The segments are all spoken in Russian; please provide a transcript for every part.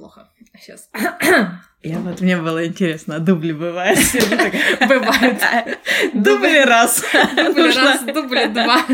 плохо. Сейчас. Я вот мне было интересно, а дубли бывают? Бывает. Дубли раз. Дубли раз, дубли два.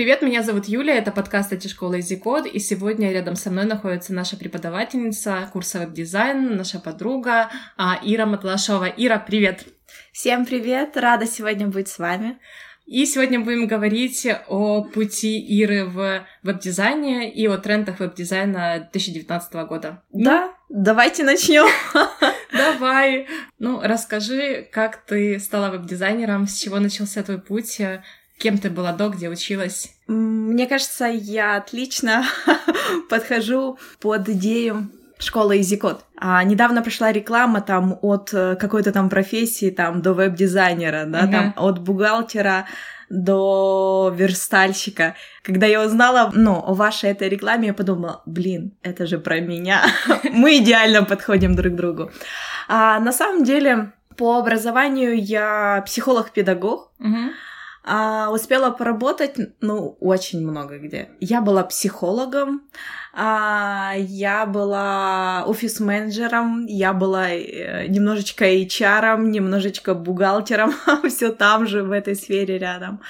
Привет, меня зовут Юлия, это подкаст «IT-школы Easy Code», и сегодня рядом со мной находится наша преподавательница курса веб-дизайн, наша подруга а, Ира Матлашова. Ира, привет! Всем привет, рада сегодня быть с вами. И сегодня будем говорить о пути Иры в веб-дизайне и о трендах веб-дизайна 2019 года. Да, давайте начнем. Давай. Ну, расскажи, как ты стала веб-дизайнером, с чего начался твой путь, Кем ты была до, где училась? Мне кажется, я отлично подхожу под идею школы EasyCode. А, недавно пришла реклама там от э, какой-то там профессии там до веб-дизайнера, да, uh-huh. там от бухгалтера до верстальщика. Когда я узнала, ну, о вашей этой рекламе, я подумала, блин, это же про меня. Мы идеально подходим друг к другу. А, на самом деле, по образованию я психолог-педагог. Uh-huh. А, успела поработать, ну, очень много где. Я была психологом, а, я была офис-менеджером, я была э, немножечко HR, немножечко бухгалтером, все там же, в этой сфере рядом.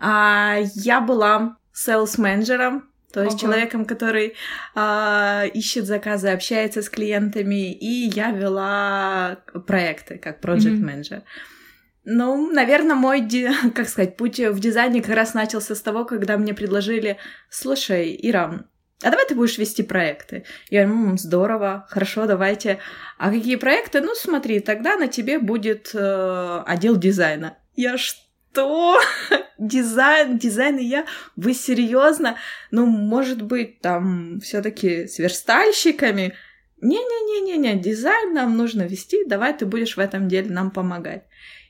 А, я была селс-менеджером, то есть Ого. человеком, который а, ищет заказы, общается с клиентами, и я вела проекты как проект-менеджер. Mm-hmm. Ну, наверное, мой, как сказать, путь в дизайне как раз начался с того, когда мне предложили, слушай, Ирам, а давай ты будешь вести проекты. Я говорю, М, здорово, хорошо, давайте. А какие проекты? Ну, смотри, тогда на тебе будет э, отдел дизайна. Я что? Дизайн, дизайн и я? Вы серьезно? Ну, может быть, там все-таки с верстальщиками? Не-не-не-не-не, дизайн нам нужно вести, давай ты будешь в этом деле нам помогать.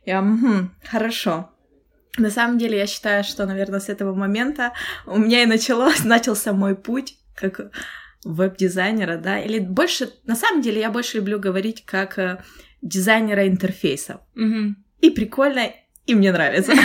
Я, угу, хорошо. На самом деле, я считаю, что, наверное, с этого момента у меня и началось, начался мой путь как веб-дизайнера, да, или больше, на самом деле, я больше люблю говорить как э, дизайнера интерфейсов. Угу. И прикольно, и мне нравится.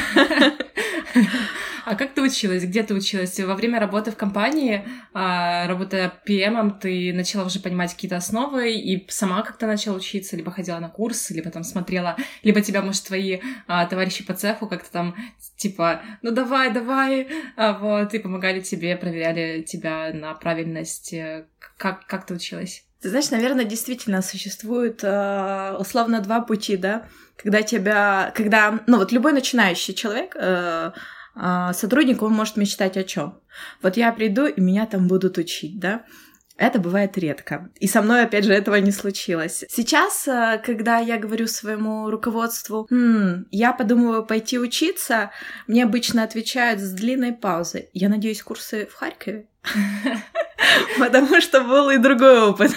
А как ты училась? Где ты училась? Во время работы в компании, а, работая PM, ты начала уже понимать какие-то основы и сама как-то начала учиться, либо ходила на курсы, либо там смотрела, либо тебя, может, твои а, товарищи по цеху как-то там, типа, ну давай, давай, а, вот, и помогали тебе, проверяли тебя на правильность. Как, как ты училась? Ты знаешь, наверное, действительно существует э, условно два пути, да, когда тебя, когда, ну вот любой начинающий человек, э, сотрудник, он может мечтать о чем? Вот я приду, и меня там будут учить, да? Это бывает редко. И со мной, опять же, этого не случилось. Сейчас, э, когда я говорю своему руководству, «Хм, я подумываю пойти учиться, мне обычно отвечают с длинной паузой. Я надеюсь, курсы в Харькове? Потому что был и другой опыт.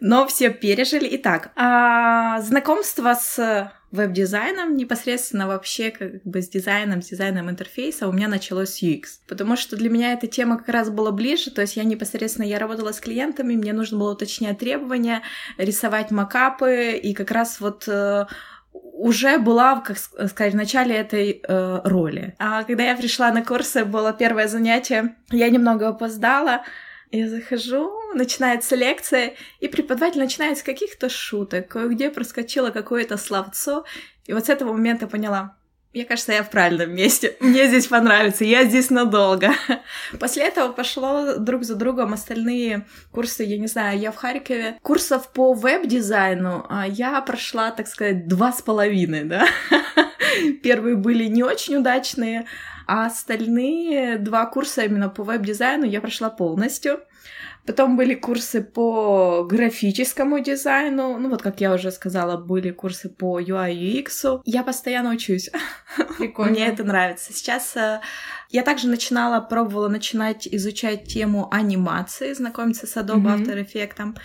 Но все пережили. Итак, а, знакомство с веб-дизайном, непосредственно вообще как бы с дизайном, с дизайном интерфейса у меня началось с UX. Потому что для меня эта тема как раз была ближе, то есть я непосредственно, я работала с клиентами, мне нужно было уточнять требования, рисовать макапы, и как раз вот э, уже была, как сказать, в начале этой э, роли. А когда я пришла на курсы, было первое занятие, я немного опоздала, я захожу, начинается лекция, и преподаватель начинает с каких-то шуток, кое-где проскочило какое-то словцо, и вот с этого момента поняла, мне кажется, я в правильном месте. Мне здесь понравится, я здесь надолго. После этого пошло друг за другом остальные курсы, я не знаю, я в Харькове. Курсов по веб-дизайну а, я прошла, так сказать, два с половиной, да. Первые были не очень удачные, а остальные два курса именно по веб-дизайну я прошла полностью. Потом были курсы по графическому дизайну. Ну, вот, как я уже сказала, были курсы по UI UX. Я постоянно учусь. Прикольно. Мне это нравится. Сейчас э, я также начинала, пробовала начинать изучать тему анимации, знакомиться с Adobe mm-hmm. After Effects.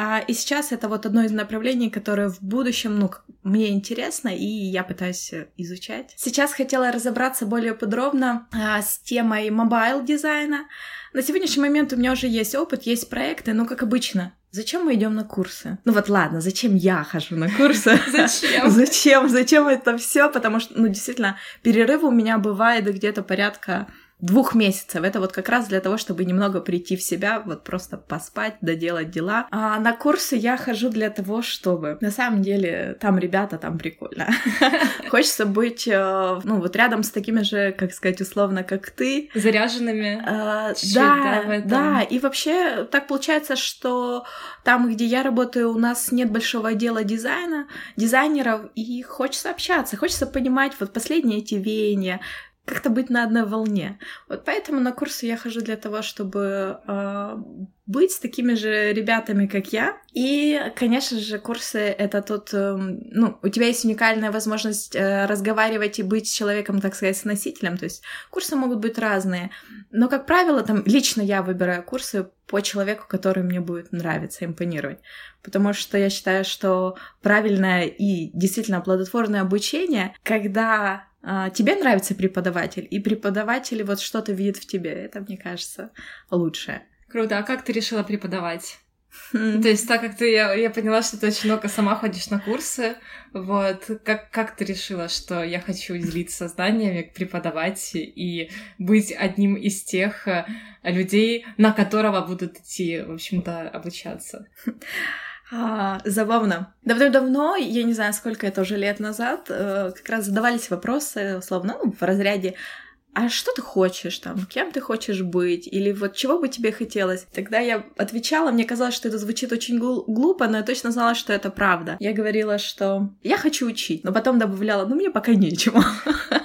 А, и сейчас это вот одно из направлений, которое в будущем, ну, мне интересно, и я пытаюсь изучать. Сейчас хотела разобраться более подробно а, с темой mobile дизайна. На сегодняшний момент у меня уже есть опыт, есть проекты, но, как обычно, Зачем мы идем на курсы? Ну вот ладно, зачем я хожу на курсы? Зачем? Зачем? Зачем это все? Потому что, ну, действительно, перерывы у меня бывает где-то порядка двух месяцев. Это вот как раз для того, чтобы немного прийти в себя, вот просто поспать, доделать дела. А на курсы я хожу для того, чтобы... На самом деле, там ребята, там прикольно. Хочется быть, э, ну, вот рядом с такими же, как сказать, условно, как ты. Заряженными. А, да, да. И вообще так получается, что там, где я работаю, у нас нет большого отдела дизайна, дизайнеров, и хочется общаться, хочется понимать вот последние эти веяния, как-то быть на одной волне. Вот поэтому на курсы я хожу для того, чтобы э, быть с такими же ребятами, как я. И, конечно же, курсы — это тот... Э, ну, у тебя есть уникальная возможность э, разговаривать и быть человеком, так сказать, с носителем. То есть курсы могут быть разные. Но, как правило, там лично я выбираю курсы по человеку, который мне будет нравиться, импонировать. Потому что я считаю, что правильное и действительно плодотворное обучение, когда тебе нравится преподаватель, и преподаватель вот что-то видит в тебе. Это, мне кажется, лучшее. Круто. А как ты решила преподавать? Хм. То есть, так как ты, я, я поняла, что ты очень много сама ходишь на курсы, вот, как, как ты решила, что я хочу делиться знаниями, преподавать и быть одним из тех э, людей, на которого будут идти, в общем-то, обучаться? А, забавно. Давно-давно, я не знаю, сколько это уже лет назад, э, как раз задавались вопросы, условно, ну, в разряде а что ты хочешь там, кем ты хочешь быть, или вот чего бы тебе хотелось. Тогда я отвечала, мне казалось, что это звучит очень глупо, но я точно знала, что это правда. Я говорила, что я хочу учить, но потом добавляла, ну мне пока нечего.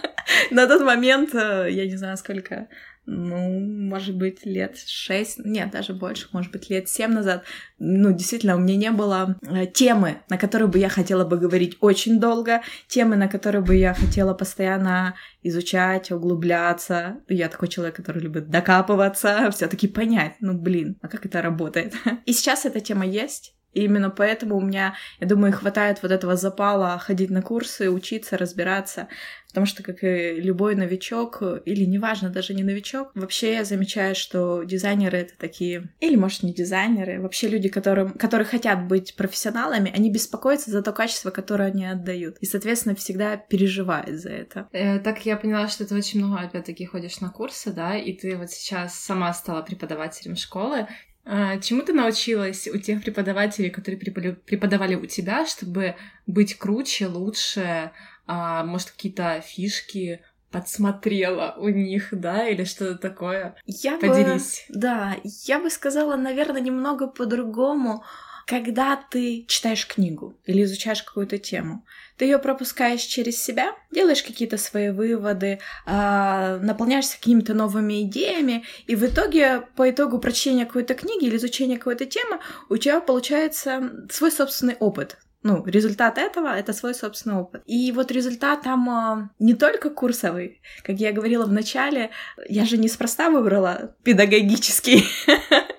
На тот момент, э, я не знаю, сколько, ну, может быть, лет шесть, нет, даже больше, может быть, лет семь назад, ну, действительно, у меня не было э, темы, на которые бы я хотела бы говорить очень долго, темы, на которые бы я хотела постоянно изучать, углубляться. Я такой человек, который любит докапываться, все таки понять, ну, блин, а как это работает? И сейчас эта тема есть, и именно поэтому у меня, я думаю, хватает вот этого запала ходить на курсы, учиться, разбираться. Потому что, как и любой новичок, или неважно, даже не новичок, вообще я замечаю, что дизайнеры — это такие... Или, может, не дизайнеры, вообще люди, которым, которые хотят быть профессионалами, они беспокоятся за то качество, которое они отдают. И, соответственно, всегда переживают за это. Э, так я поняла, что ты очень много, опять-таки, ходишь на курсы, да, и ты вот сейчас сама стала преподавателем школы. А, чему ты научилась у тех преподавателей, которые преподавали у тебя, чтобы быть круче, лучше, а, может, какие-то фишки подсмотрела у них, да, или что-то такое? Я Поделись. Бы, да, я бы сказала, наверное, немного по-другому, когда ты читаешь книгу или изучаешь какую-то тему. Ты ее пропускаешь через себя, делаешь какие-то свои выводы, э, наполняешься какими-то новыми идеями, и в итоге, по итогу прочтения какой-то книги или изучения какой-то темы, у тебя получается свой собственный опыт. Ну, результат этого — это свой собственный опыт. И вот результат там э, не только курсовый. Как я говорила в начале, я же неспроста выбрала педагогический.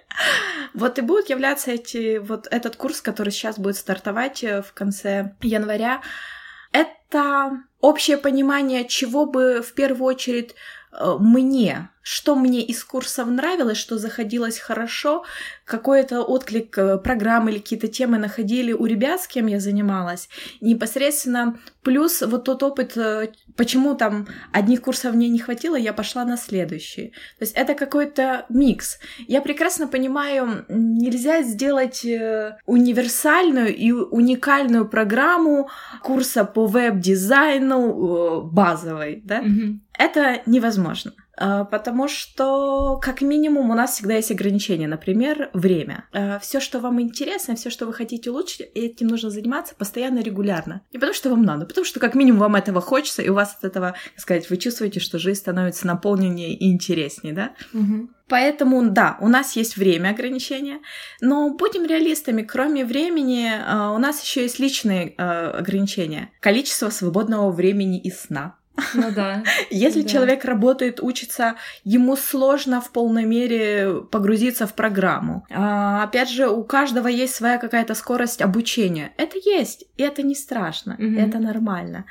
Вот и будут являться эти, вот этот курс, который сейчас будет стартовать э, в конце января, это общее понимание, чего бы в первую очередь э, мне что мне из курсов нравилось, что заходилось хорошо, какой-то отклик э, программы или какие-то темы находили у ребят, с кем я занималась. Непосредственно плюс вот тот опыт, э, почему там одних курсов мне не хватило, я пошла на следующий. То есть это какой-то микс. Я прекрасно понимаю, нельзя сделать э, универсальную и уникальную программу курса по веб-дизайну базовой, да? Mm-hmm. Это невозможно. А, потому что, как минимум, у нас всегда есть ограничения. Например, время. А, все, что вам интересно, все, что вы хотите улучшить, этим нужно заниматься постоянно, регулярно. Не потому, что вам надо, а потому что, как минимум, вам этого хочется, и у вас от этого, так сказать, вы чувствуете, что жизнь становится наполненнее и интереснее, да? Угу. Поэтому, да, у нас есть время ограничения, но будем реалистами, кроме времени, у нас еще есть личные ограничения. Количество свободного времени и сна Ну да. Если да. человек работает, учится, ему сложно в полной мере погрузиться в программу. А, опять же, у каждого есть своя какая-то скорость обучения. Это есть, и это не страшно, Мгм. это нормально.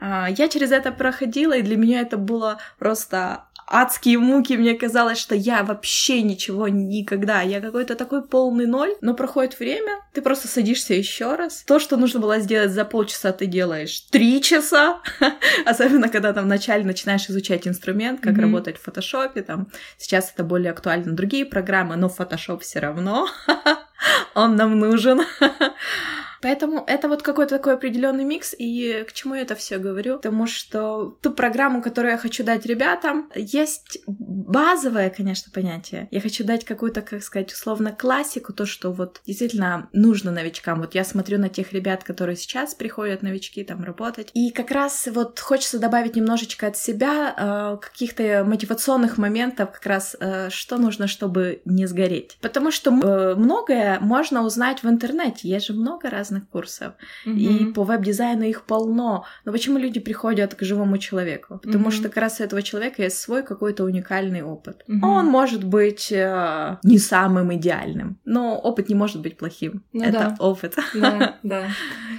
А, я через это проходила, и для меня это было просто адские муки. Мне казалось, что я вообще ничего никогда. Я какой-то такой полный ноль. Но проходит время, ты просто садишься еще раз. То, что нужно было сделать за полчаса, ты делаешь три часа. Особенно, когда там вначале начинаешь изучать инструмент, как Мгм. работать в фотошопе. Там сейчас это более актуально другие программы, но фотошоп все равно. Он нам нужен. Поэтому это вот какой-то такой определенный микс, и к чему я это все говорю? Потому что ту программу, которую я хочу дать ребятам, есть базовое, конечно, понятие. Я хочу дать какую-то, как сказать, условно классику, то, что вот действительно нужно новичкам. Вот я смотрю на тех ребят, которые сейчас приходят новички там работать, и как раз вот хочется добавить немножечко от себя э, каких-то мотивационных моментов, как раз э, что нужно, чтобы не сгореть. Потому что э, многое можно узнать в интернете, есть же много разных курсов. И Мгм. по веб-дизайну их полно. Но почему люди приходят к живому человеку? Потому Мгм. что как раз у этого человека есть свой какой-то уникальный опыт. Мгм. Он может быть э, не самым идеальным, но опыт не может быть плохим. Ну Это да. опыт. Да, да.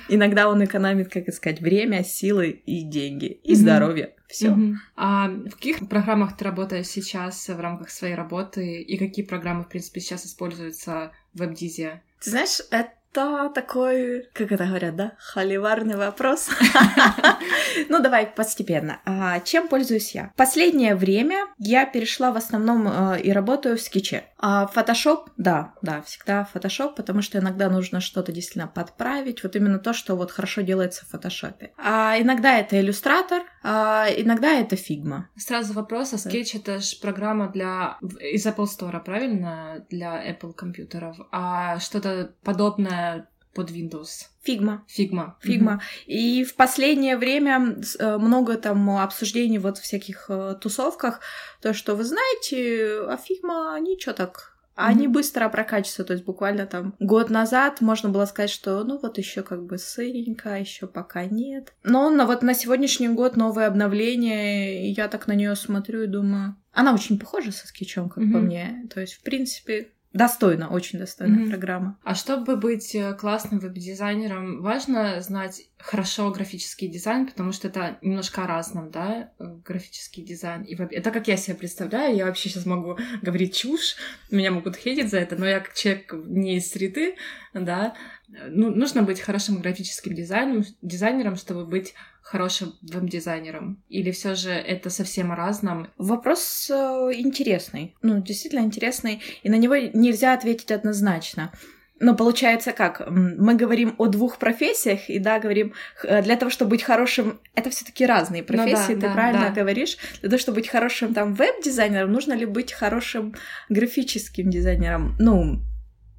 Иногда он экономит, как сказать, время, силы и деньги, и Мгм. здоровье. Все. Мгм. А в каких программах ты работаешь сейчас в рамках своей работы и какие программы, в принципе, сейчас используются в веб-дизе? Ты знаешь, это такой, как это говорят, да, холиварный вопрос. Ну, давай постепенно. А, Чем пользуюсь я? Последнее время я перешла в основном э, и работаю в скетче. А Photoshop, да, да, всегда Photoshop, потому что иногда нужно что-то действительно подправить, вот именно то, что вот хорошо делается в Photoshop. А иногда это иллюстратор, а иногда это Figma. Сразу вопрос, а Sketch — это же программа для... из Apple Store, правильно? Для Apple компьютеров. А что-то подобное под Windows? Figma. Figma. Figma. И в последнее время э, много там обсуждений вот в всяких э, тусовках, то, что вы знаете, а Figma ничего так. Они Мгм. быстро прокачиваются, то есть буквально там год назад можно было сказать, что ну вот еще как бы сыренько, еще пока нет. Но на, вот на сегодняшний год новое обновление, и я так на нее смотрю и думаю, она очень похожа со скетчом, как по Мгм. мне. То есть, в принципе, достойна, очень достойная Мгм. программа. А чтобы быть э, классным веб-дизайнером, важно знать хорошо графический дизайн, потому что это немножко о разном, да, э, графический дизайн. И веб- это как я себе представляю, я вообще сейчас могу говорить чушь, меня могут хейтить за это, но я как человек не из среды, да, ну, нужно быть хорошим графическим дизайнером, дизайнером, чтобы быть хорошим веб-дизайнером. Или все же это совсем о разном? Вопрос э, интересный. Ну, действительно интересный. И на него нельзя ответить однозначно. Но получается как? Мы говорим о двух профессиях, и да, говорим, э, для того, чтобы быть хорошим, это все таки разные Ну да, профессии, ты да, правильно да. говоришь. Для того, чтобы быть хорошим там веб-дизайнером, нужно ли быть хорошим графическим дизайнером? Ну,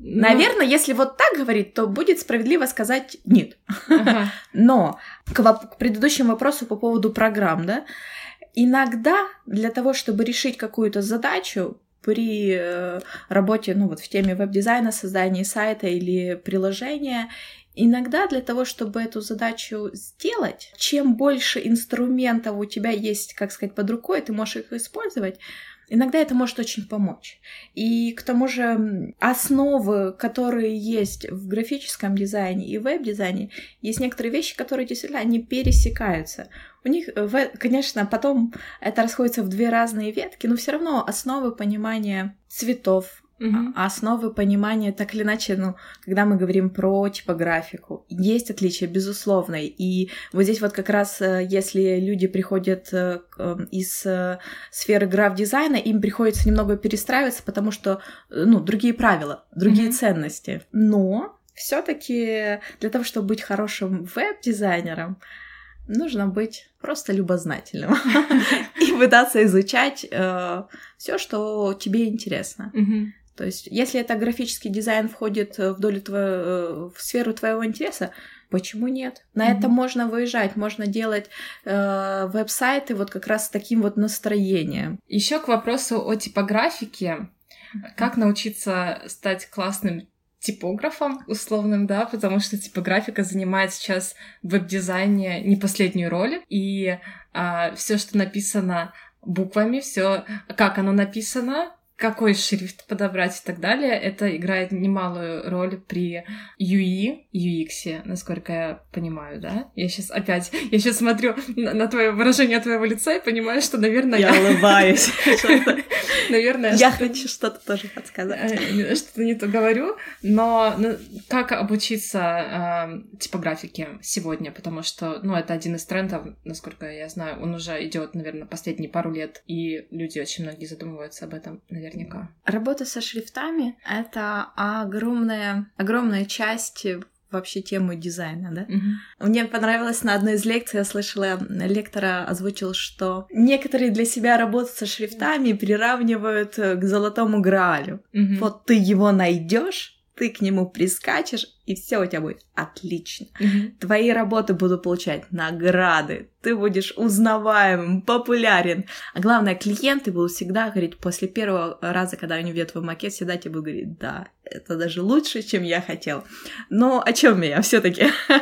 Ну, наверное, если вот так говорить, то будет справедливо сказать нет. ага. Но к, к предыдущему вопросу по поводу программ, да, иногда для того, чтобы решить какую-то задачу при э, работе, ну вот в теме веб-дизайна, создания сайта или приложения, иногда для того, чтобы эту задачу сделать, чем больше инструментов у тебя есть, как сказать, под рукой, ты можешь их использовать, иногда это может очень помочь. И к тому же основы, которые есть в графическом дизайне и веб-дизайне, есть некоторые вещи, которые действительно они пересекаются. У них, э, конечно, потом это расходится в две разные ветки, но все равно основы понимания цветов, А- основы понимания, так или иначе, ну, когда мы говорим про типографику, есть отличия, безусловно. И вот здесь вот как раз, э, если люди приходят э, э, из сферы граф-дизайна, им приходится немного перестраиваться, потому что, ну, другие правила, другие Мгм. ценности. Но все-таки для того, чтобы быть хорошим веб-дизайнером, нужно быть просто любознательным и пытаться изучать все, что тебе интересно. То есть, если это графический дизайн входит э, в долю твоего, в сферу твоего интереса, почему нет? На Мгм. это можно выезжать, можно делать э, веб-сайты вот как раз с таким вот настроением. Еще к вопросу о типографике. Как научиться стать классным типографом условным, да, потому что типографика занимает сейчас в веб-дизайне не последнюю роль, и а, все, что написано буквами, все, как оно написано, какой шрифт подобрать и так далее, это играет немалую роль при UI, UX, насколько я понимаю, да? Я сейчас опять, я сейчас смотрю на, на твое выражение твоего лица и понимаю, что, наверное, я... Я улыбаюсь. Наверное, я хочу что-то тоже подсказать. Э, что-то не то говорю, но ну, как обучиться типографике сегодня, потому что, ну, это один из трендов, насколько я знаю, он уже идет, наверное, последние пару лет, и люди очень многие задумываются об этом, наверное наверняка. Работа со шрифтами — это огромная, огромная часть вообще тему дизайна, да? Mm-hmm. Мне понравилось на одной из лекций, я слышала, лектора озвучил, что некоторые для себя работу со шрифтами приравнивают к золотому граалю. Mm-hmm. Вот ты его найдешь, ты к нему прискачешь, и все у тебя будет отлично. Mm-hmm. Твои работы будут получать награды, ты будешь узнаваемым, популярен. А главное, клиенты будут всегда говорить, после первого раза, когда они видят твой макет, всегда тебе будут говорить, да, это даже лучше, чем я хотел. Но о чем я все-таки?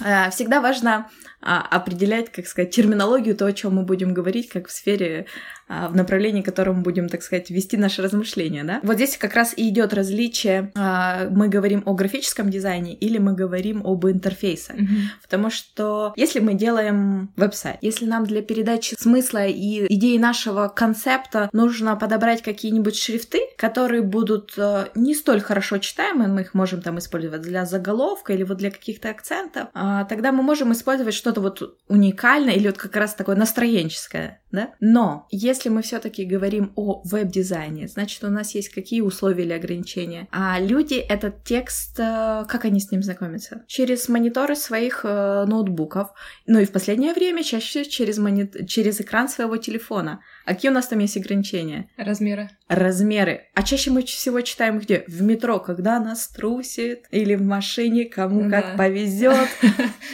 Э, всегда важно а, определять, как сказать, терминологию, то, о чем мы будем говорить, как в сфере, а, в направлении, которому будем, так сказать, вести наши размышления, да. Вот здесь как раз и идет различие, а, мы говорим о графическом дизайне или мы говорим об интерфейсе, mm-hmm. потому что если мы делаем веб-сайт, если нам для передачи смысла и идеи нашего концепта нужно подобрать какие-нибудь шрифты, которые будут э, не столь хорошо читаемы, мы их можем там использовать для заголовка или вот для каких-то акцентов, тогда мы можем использовать что что-то вот уникальное или вот как раз такое настроенческое, да? Но если мы все-таки говорим о веб-дизайне, значит, у нас есть какие условия или ограничения? А люди этот текст, э, как они с ним знакомятся? Через мониторы своих э, ноутбуков, ну и в последнее время чаще через, мони... через экран своего телефона. А какие у нас там есть ограничения? Размеры. Размеры. А чаще мы всего читаем где? В метро, когда нас трусит, или в машине, кому да. как повезет.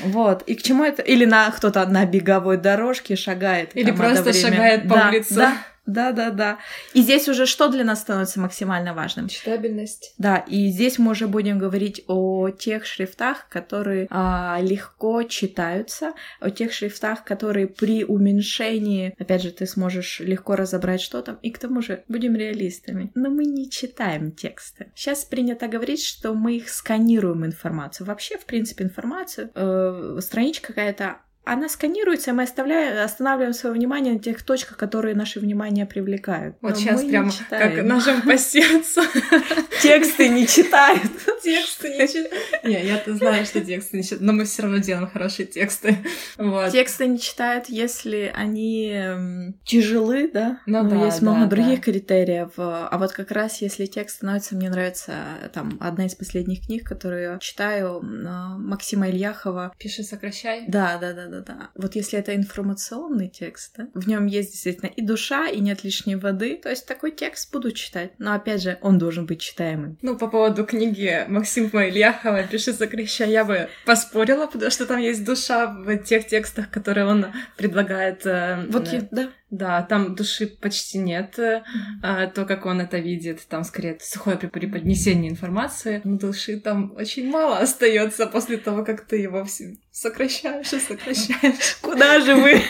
Вот. И к чему это? Или на кто-то на беговой дорожке шагает. Или просто шагает по улице. Да, да, да. И здесь уже что для нас становится максимально важным? Читабельность. Да, и здесь мы уже будем говорить о тех шрифтах, которые а, легко читаются, о тех шрифтах, которые при уменьшении, опять же, ты сможешь легко разобрать, что там, и к тому же будем реалистами. Но мы не читаем тексты. Сейчас принято говорить, что мы их сканируем информацию. Вообще, в принципе, информацию, э, страничка какая-то, она сканируется, мы оставляем, останавливаем свое внимание на тех точках, которые наше внимание привлекают. Вот Но сейчас прямо как ножом по сердцу. Тексты не читают. Тексты не читают. Не, я-то знаю, что тексты не читают, но мы все равно делаем хорошие тексты. Вот. Тексты не читают, если они эм, тяжелы, да? Ну, но да, есть много да, других критериев. А вот как раз если текст становится, мне нравится там одна из последних книг, которую я читаю, Максима Ильяхова. Пиши, сокращай. Да, да, да, да, да. Вот если это информационный текст, да, в нем есть действительно и душа, и нет лишней воды, то есть такой текст буду читать. Но опять же, он должен быть читаемым. Ну, по поводу книги Максима Ильяхова «Пиши, сокращай», я бы поспорила, потому что там есть душа в тех текстах, которые он предлагает. Э, вот я, да. Да, там души почти нет. Mm-hmm. А, то, как он это видит, там скорее сухое преподнесение информации. Но души там очень мало остается после того, как ты его сокращаешь и сокращаешь. Куда же вы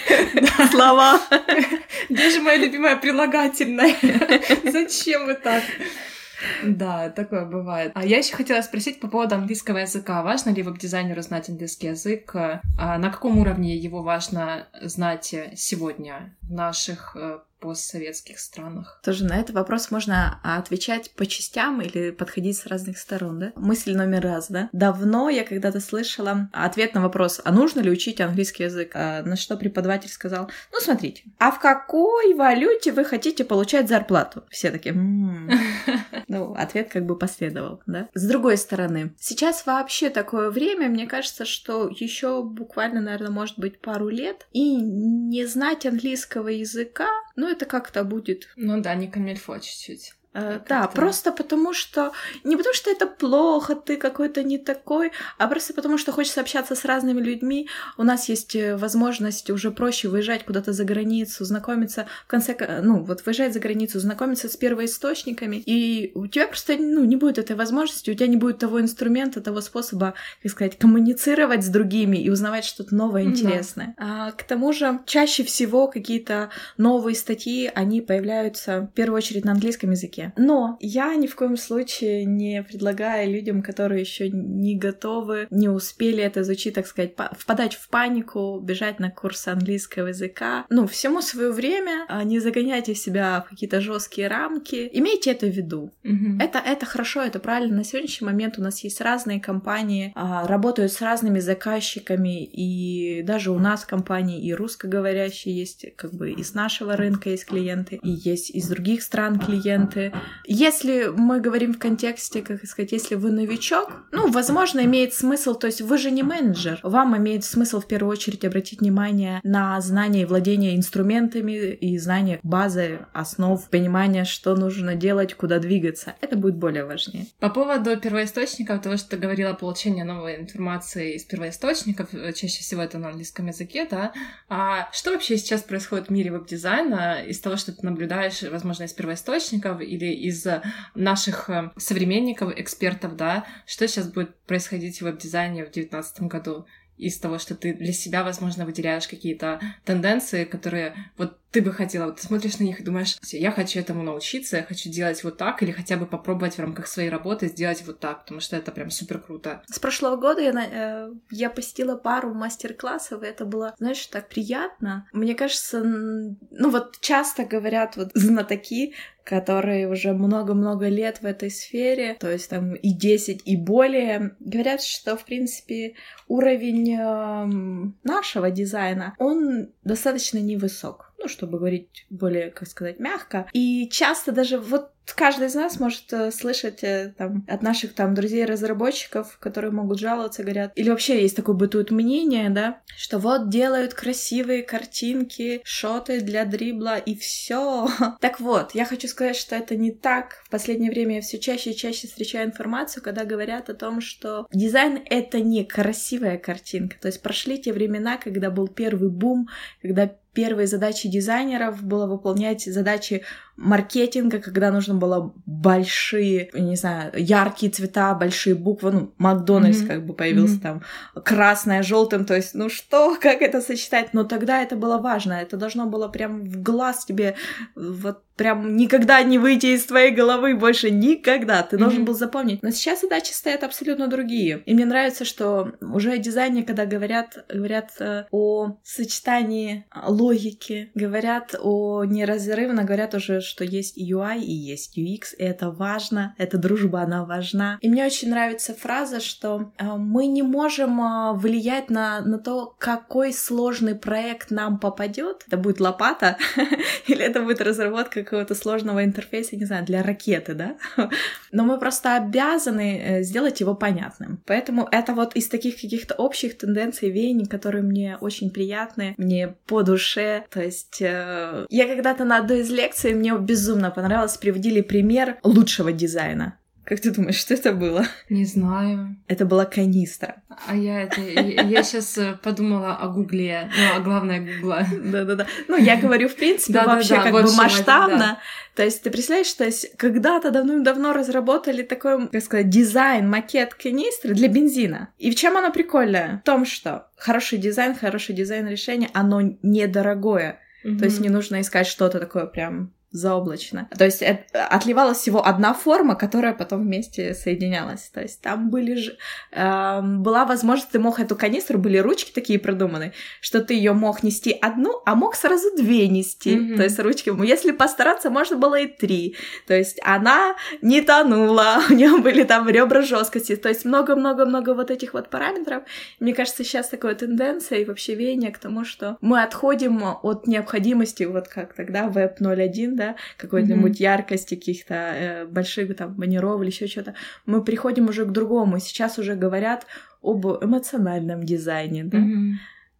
слова? Где же моя любимая прилагательная? Зачем вы так? Да, такое бывает. А я еще хотела спросить по поводу английского языка. Важно ли веб-дизайнеру знать английский язык? А на каком уровне его важно знать сегодня в наших э, постсоветских странах? Тоже на этот вопрос можно отвечать по частям или подходить с разных сторон, да? Мысль номер раз, да? Давно я когда-то слышала ответ на вопрос, а нужно ли учить английский язык? А на что преподаватель сказал, ну смотрите, а в какой валюте вы хотите получать зарплату? Все такие, ну, ответ как бы последовал, да? С другой стороны, сейчас вообще такое время, мне кажется, что еще буквально, наверное, может быть пару лет, и не знать английского языка, ну, это как-то будет... Ну да, не камильфо чуть-чуть. Э, да, просто потому что... Не потому что это плохо, ты какой-то не такой, а просто потому что хочется общаться с разными людьми. У нас есть э, возможность уже проще выезжать куда-то за границу, знакомиться, в конце... Ну, вот выезжать за границу, знакомиться с первоисточниками, и у тебя просто, ну, не будет этой возможности, у тебя не будет того инструмента, того способа, как сказать, коммуницировать с другими и узнавать что-то новое, интересное. Да. А, к тому же, чаще всего какие-то новые статьи, они появляются в первую очередь на английском языке. Но я ни в коем случае не предлагаю людям, которые еще не готовы, не успели это изучить, так сказать, впадать в панику, бежать на курсы английского языка. Ну, всему свое время, а не загоняйте себя в какие-то жесткие рамки. Имейте это в виду. Mm-hmm. Это, это хорошо, это правильно. На сегодняшний момент у нас есть разные компании, а, работают с разными заказчиками, и даже у нас компании и русскоговорящие есть, как бы и с нашего рынка есть клиенты, и есть из других стран клиенты. Если мы говорим в контексте, как сказать, если вы новичок, ну, возможно, имеет смысл, то есть вы же не менеджер, вам имеет смысл в первую очередь обратить внимание на знание и владение инструментами и знание базы, основ, понимание, что нужно делать, куда двигаться. Это будет более важнее. По поводу первоисточников, того, что ты говорила, получение новой информации из первоисточников, э, чаще всего это на английском языке, да, а что вообще сейчас происходит в мире веб-дизайна из того, что ты наблюдаешь, возможно, из первоисточников или или из наших э, современников, экспертов, да, что сейчас будет происходить в веб-дизайне в 2019 году из того, что ты для себя, возможно, выделяешь какие-то тенденции, которые вот ты бы хотела, вот ты смотришь на них и думаешь, я хочу этому научиться, я хочу делать вот так, или хотя бы попробовать в рамках своей работы сделать вот так, потому что это прям супер круто. С прошлого года я, э, я посетила пару мастер-классов, и это было, знаешь, так приятно. Мне кажется, ну вот часто говорят вот знатоки, которые уже много-много лет в этой сфере, то есть там и 10, и более, говорят, что, в принципе, уровень э, нашего дизайна, он достаточно невысок ну, чтобы говорить более, как сказать, мягко. И часто даже вот каждый из нас может э, слышать э, там, от наших там друзей-разработчиков, которые могут жаловаться, говорят, или вообще есть такое бытует мнение, да, что вот делают красивые картинки, шоты для дрибла и все. Так вот, я хочу сказать, что это не так. В последнее время я все чаще и чаще встречаю информацию, когда говорят о том, что дизайн — это не красивая картинка. То есть прошли те времена, когда был первый бум, когда первой задачей дизайнеров было выполнять задачи маркетинга, когда нужно было большие, не знаю, яркие цвета, большие буквы, ну, Макдональдс mm-hmm. как бы появился mm-hmm. там, красное, желтым, то есть, ну что, как это сочетать? Но тогда это было важно, это должно было прям в глаз тебе вот прям никогда не выйти из твоей головы больше никогда. Ты mm-hmm. должен был запомнить. Но сейчас задачи стоят абсолютно другие. И мне нравится, что уже о дизайне, когда говорят, говорят э, о сочетании логики, говорят о неразрывно, говорят уже что есть UI и есть UX, и это важно, эта дружба, она важна. И мне очень нравится фраза, что э, мы не можем э, влиять на, на то, какой сложный проект нам попадет. Это будет лопата, или это будет разработка какого-то сложного интерфейса, не знаю, для ракеты, да? Но мы просто обязаны э, сделать его понятным. Поэтому это вот из таких каких-то общих тенденций, веяний, которые мне очень приятны, мне по душе. То есть я когда-то на одной из лекций, мне безумно понравилось, приводили пример лучшего дизайна. Как ты думаешь, что это было? Не знаю. Это была канистра. А я это... Я сейчас э, подумала о Гугле. Ну, а главное Гугла. Да-да-да. Ну, я говорю, в принципе, вообще как бы масштабно. То есть ты представляешь, что когда-то давным-давно разработали такой, как сказать, дизайн, макет канистры для бензина. И в чем оно прикольное? В том, что хороший дизайн, хороший дизайн решения, оно недорогое. То есть не нужно искать что-то такое прям заоблачно. То есть это, отливалась всего одна форма, которая потом вместе соединялась. То есть там были же... Э, была возможность, ты мог эту канистру, были ручки такие продуманы, что ты ее мог нести одну, а мог сразу две нести. Mm-hmm. То есть ручки, если постараться, можно было и три. То есть она не тонула, у нее были там ребра жесткости. То есть много-много-много вот этих вот параметров. Мне кажется, сейчас такая тенденция и вообще веяние к тому, что мы отходим от необходимости, вот как тогда Web 0.1, да, да, какой-нибудь mm-hmm. яркости, каких-то э, больших там баннеров или еще что-то, мы приходим уже к другому. Сейчас уже говорят об эмоциональном дизайне, да. Mm-hmm.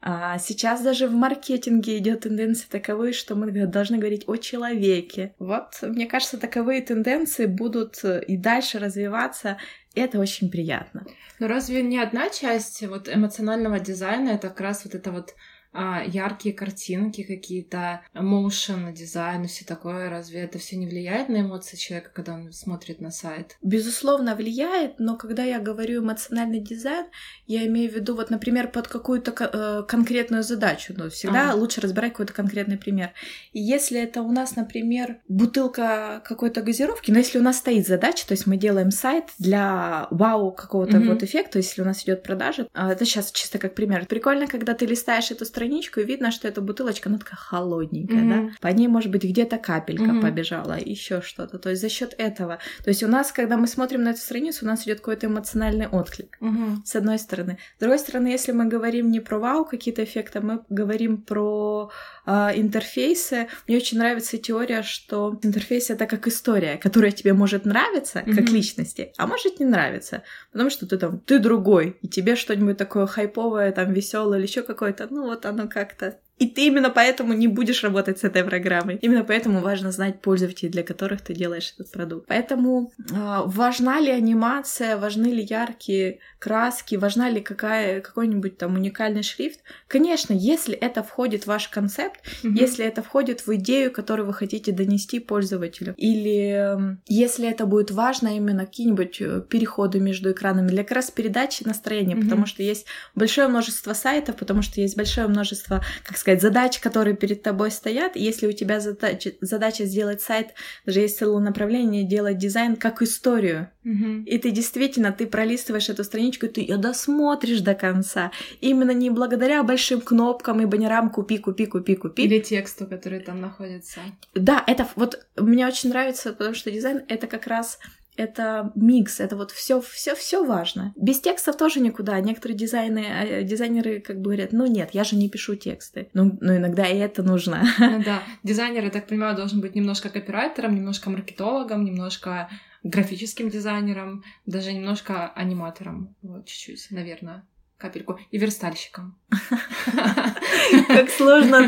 А сейчас даже в маркетинге идет тенденция таковые, что мы должны говорить о человеке. Вот, мне кажется, таковые тенденции будут э, и дальше развиваться. Это очень приятно. Но разве не одна часть вот эмоционального дизайна это как раз вот это вот яркие картинки какие-то, motion дизайн и все такое. Разве это все не влияет на эмоции человека, когда он смотрит на сайт? Безусловно, влияет, но когда я говорю эмоциональный дизайн, я имею в виду, вот, например, под какую-то э, конкретную задачу. Но всегда а. лучше разбирать какой-то конкретный пример. И если это у нас, например, бутылка какой-то газировки, но если у нас стоит задача, то есть мы делаем сайт для вау какого-то mm-hmm. вот эффекта, если у нас идет продажа, а, это сейчас чисто как пример. Прикольно, когда ты листаешь эту страницу, страничку, и видно, что эта бутылочка, она такая холодненькая, mm-hmm. да. По ней, может быть, где-то капелька mm-hmm. побежала, еще что-то. То есть за счет этого. То есть у нас, когда мы смотрим на эту страницу, у нас идет какой-то эмоциональный отклик. Mm-hmm. С одной стороны. С другой стороны, если мы говорим не про вау какие-то эффекты, мы говорим про э, интерфейсы. Мне очень нравится теория, что интерфейс это как история, которая тебе может нравиться mm-hmm. как личности, а может не нравиться, потому что ты там ты другой, и тебе что-нибудь такое хайповое, там веселое или еще какое-то, ну вот оно как-то и ты именно поэтому не будешь работать с этой программой. Именно поэтому важно знать пользователей, для которых ты делаешь этот продукт. Поэтому э, важна ли анимация, важны ли яркие краски, важна ли какая, какой-нибудь там уникальный шрифт. Конечно, если это входит в ваш концепт, mm-hmm. если это входит в идею, которую вы хотите донести пользователю, или э, если это будет важно именно какие-нибудь э, переходы между экранами для как раз передачи настроения, mm-hmm. потому что есть большое множество сайтов, потому что есть большое множество, как сказать, задач, которые перед тобой стоят. Если у тебя задача, задача сделать сайт, даже есть целое направление, делать дизайн как историю. Угу. И ты действительно, ты пролистываешь эту страничку, и ты ее досмотришь до конца. Именно не благодаря большим кнопкам и баннерам «купи, купи, купи, купи». Или тексту, который там находится. Да, это вот мне очень нравится, потому что дизайн — это как раз это микс, это вот все, все, все важно. Без текстов тоже никуда. Некоторые дизайны, э, дизайнеры как бы говорят, ну нет, я же не пишу тексты. Ну, ну иногда и это нужно. Ну, да, дизайнер, я так понимаю, должен быть немножко копирайтером, немножко маркетологом, немножко графическим дизайнером, даже немножко аниматором, вот чуть-чуть, наверное капельку, и верстальщиком. Как сложно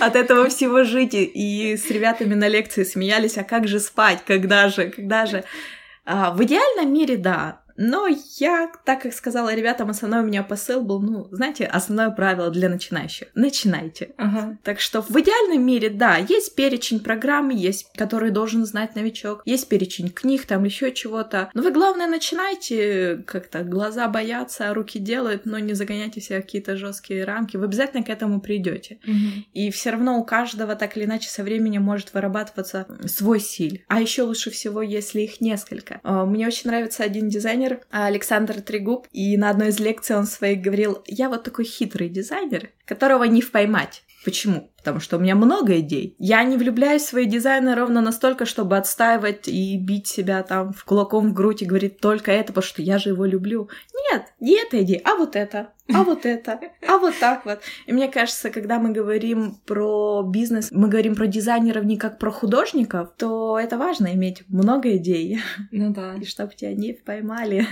от этого всего жить. И с ребятами на лекции смеялись, а как же спать, когда же, когда же. А, в идеальном мире, да, но я, так как сказала ребятам, основной у меня посыл был, ну, знаете, основное правило для начинающих. Начинайте. Ага. Так что в идеальном мире, да, есть перечень программ, есть, который должен знать новичок, есть перечень книг, там еще чего-то. Но вы, главное, начинайте как-то. Глаза боятся, руки делают, но не загоняйте себя в какие-то жесткие рамки. Вы обязательно к этому придете. Угу. И все равно у каждого так или иначе со временем может вырабатываться свой стиль. А еще лучше всего, если их несколько. А, мне очень нравится один дизайнер, дизайнер Александр Трегуб, и на одной из лекций он своих говорил, я вот такой хитрый дизайнер, которого не впоймать. Почему? Потому что у меня много идей. Я не влюбляюсь в свои дизайны ровно настолько, чтобы отстаивать и бить себя там в кулаком в грудь и говорить только это, потому что я же его люблю. Нет, не эта идея, а вот это, а вот это, а вот так вот. И мне кажется, когда мы говорим про бизнес, мы говорим про дизайнеров не как про художников, то это важно иметь много идей. Ну да. И чтобы тебя не поймали.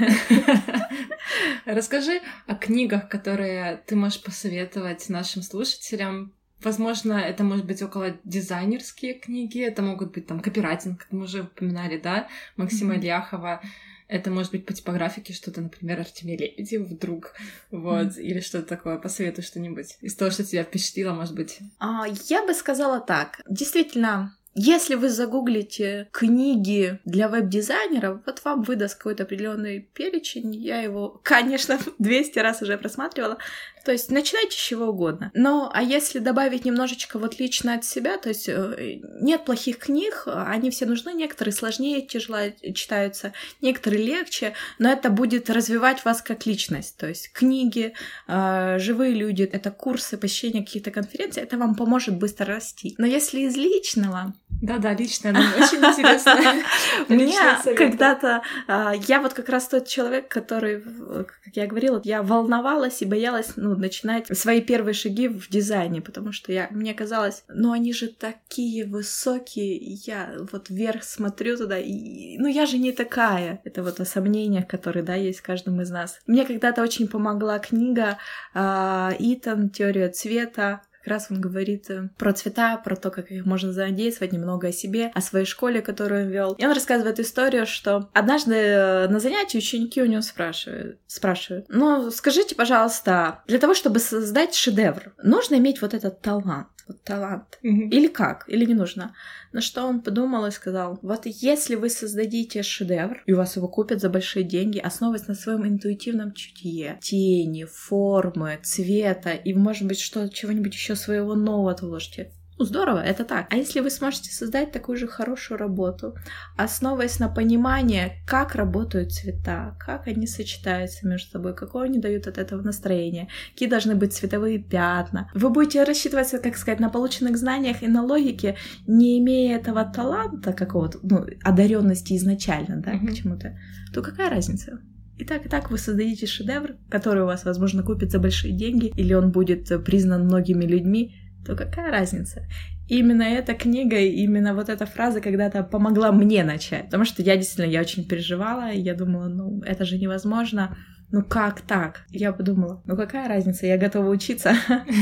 Расскажи о книгах, которые ты можешь посоветовать нашим слушателям Возможно, это может быть около дизайнерские книги, это могут быть там копирайтинг, как мы уже упоминали, да, Максима mm-hmm. Ильяхова. Это может быть по типографике что-то, например, Артемий Лебедев вдруг, вот, mm-hmm. или что-то такое. Посоветуй что-нибудь из того, что тебя впечатлило, может быть. А, я бы сказала так. Действительно, если вы загуглите книги для веб-дизайнеров, вот вам выдаст какой-то определенный перечень. Я его, конечно, 200 раз уже просматривала. То есть начинайте с чего угодно. Но а если добавить немножечко вот лично от себя, то есть э, нет плохих книг, они все нужны, некоторые сложнее тяжело читаются, некоторые легче, но это будет развивать вас как личность. То есть книги, э, живые люди, это курсы, посещение каких-то конференций, это вам поможет быстро расти. Но если из личного, Да-да, личное, нам очень интересно. Мне когда-то... А, я вот как раз тот человек, который, как я говорила, я волновалась и боялась ну, начинать свои первые шаги в дизайне, потому что я, мне казалось, ну они же такие высокие, я вот вверх смотрю туда, и, ну я же не такая. Это вот о сомнениях, которые, да, есть в каждом из нас. Мне когда-то очень помогла книга э, Итан «Теория цвета», как раз он говорит э, про цвета, про то, как их можно задействовать, немного о себе, о своей школе, которую он вел. И он рассказывает историю, что однажды э, на занятии ученики у него спрашивают, спрашивают, ну, скажите, пожалуйста, для того, чтобы создать шедевр, нужно иметь вот этот талант? Вот талант. Mm-hmm. Или как? Или не нужно? На что он подумал и сказал, вот если вы создадите шедевр, и у вас его купят за большие деньги, основываясь на своем интуитивном чутье, тени, формы, цвета, и, может быть, что чего-нибудь еще своего нового вложите, ну, здорово, это так. А если вы сможете создать такую же хорошую работу, основываясь на понимании, как работают цвета, как они сочетаются между собой, какое они дают от этого настроение, какие должны быть цветовые пятна, вы будете рассчитываться, как сказать, на полученных знаниях и на логике, не имея этого таланта какого-то, ну, одаренности изначально, да, mm-hmm. к чему-то, то какая разница? И так, и так вы создадите шедевр, который у вас, возможно, купит за большие деньги, или он будет признан многими людьми, то какая разница? именно эта книга, именно вот эта фраза когда-то помогла мне начать. Потому что я действительно, я очень переживала, я думала, ну, это же невозможно ну как так? Я подумала, ну какая разница, я готова учиться,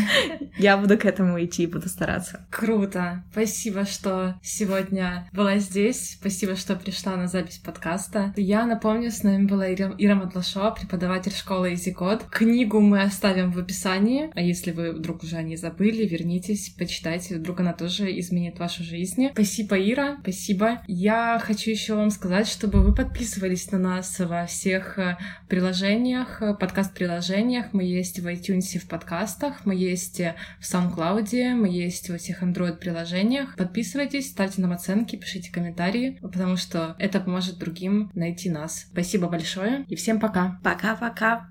я буду к этому идти, буду стараться. Круто, спасибо, что сегодня была здесь, спасибо, что пришла на запись подкаста. Я напомню, с нами была Ира, Матлашова, преподаватель школы EasyCode. Книгу мы оставим в описании, а если вы вдруг уже не забыли, вернитесь, почитайте, вдруг она тоже изменит вашу жизнь. Спасибо, Ира, спасибо. Я хочу еще вам сказать, чтобы вы подписывались на нас во всех э, приложениях, приложениях, э, подкаст-приложениях. Мы есть в iTunes в подкастах, мы есть э, в SoundCloud, мы есть во всех Android-приложениях. Подписывайтесь, ставьте нам оценки, пишите комментарии, потому что это поможет другим найти нас. Спасибо большое и всем пока. Пока-пока.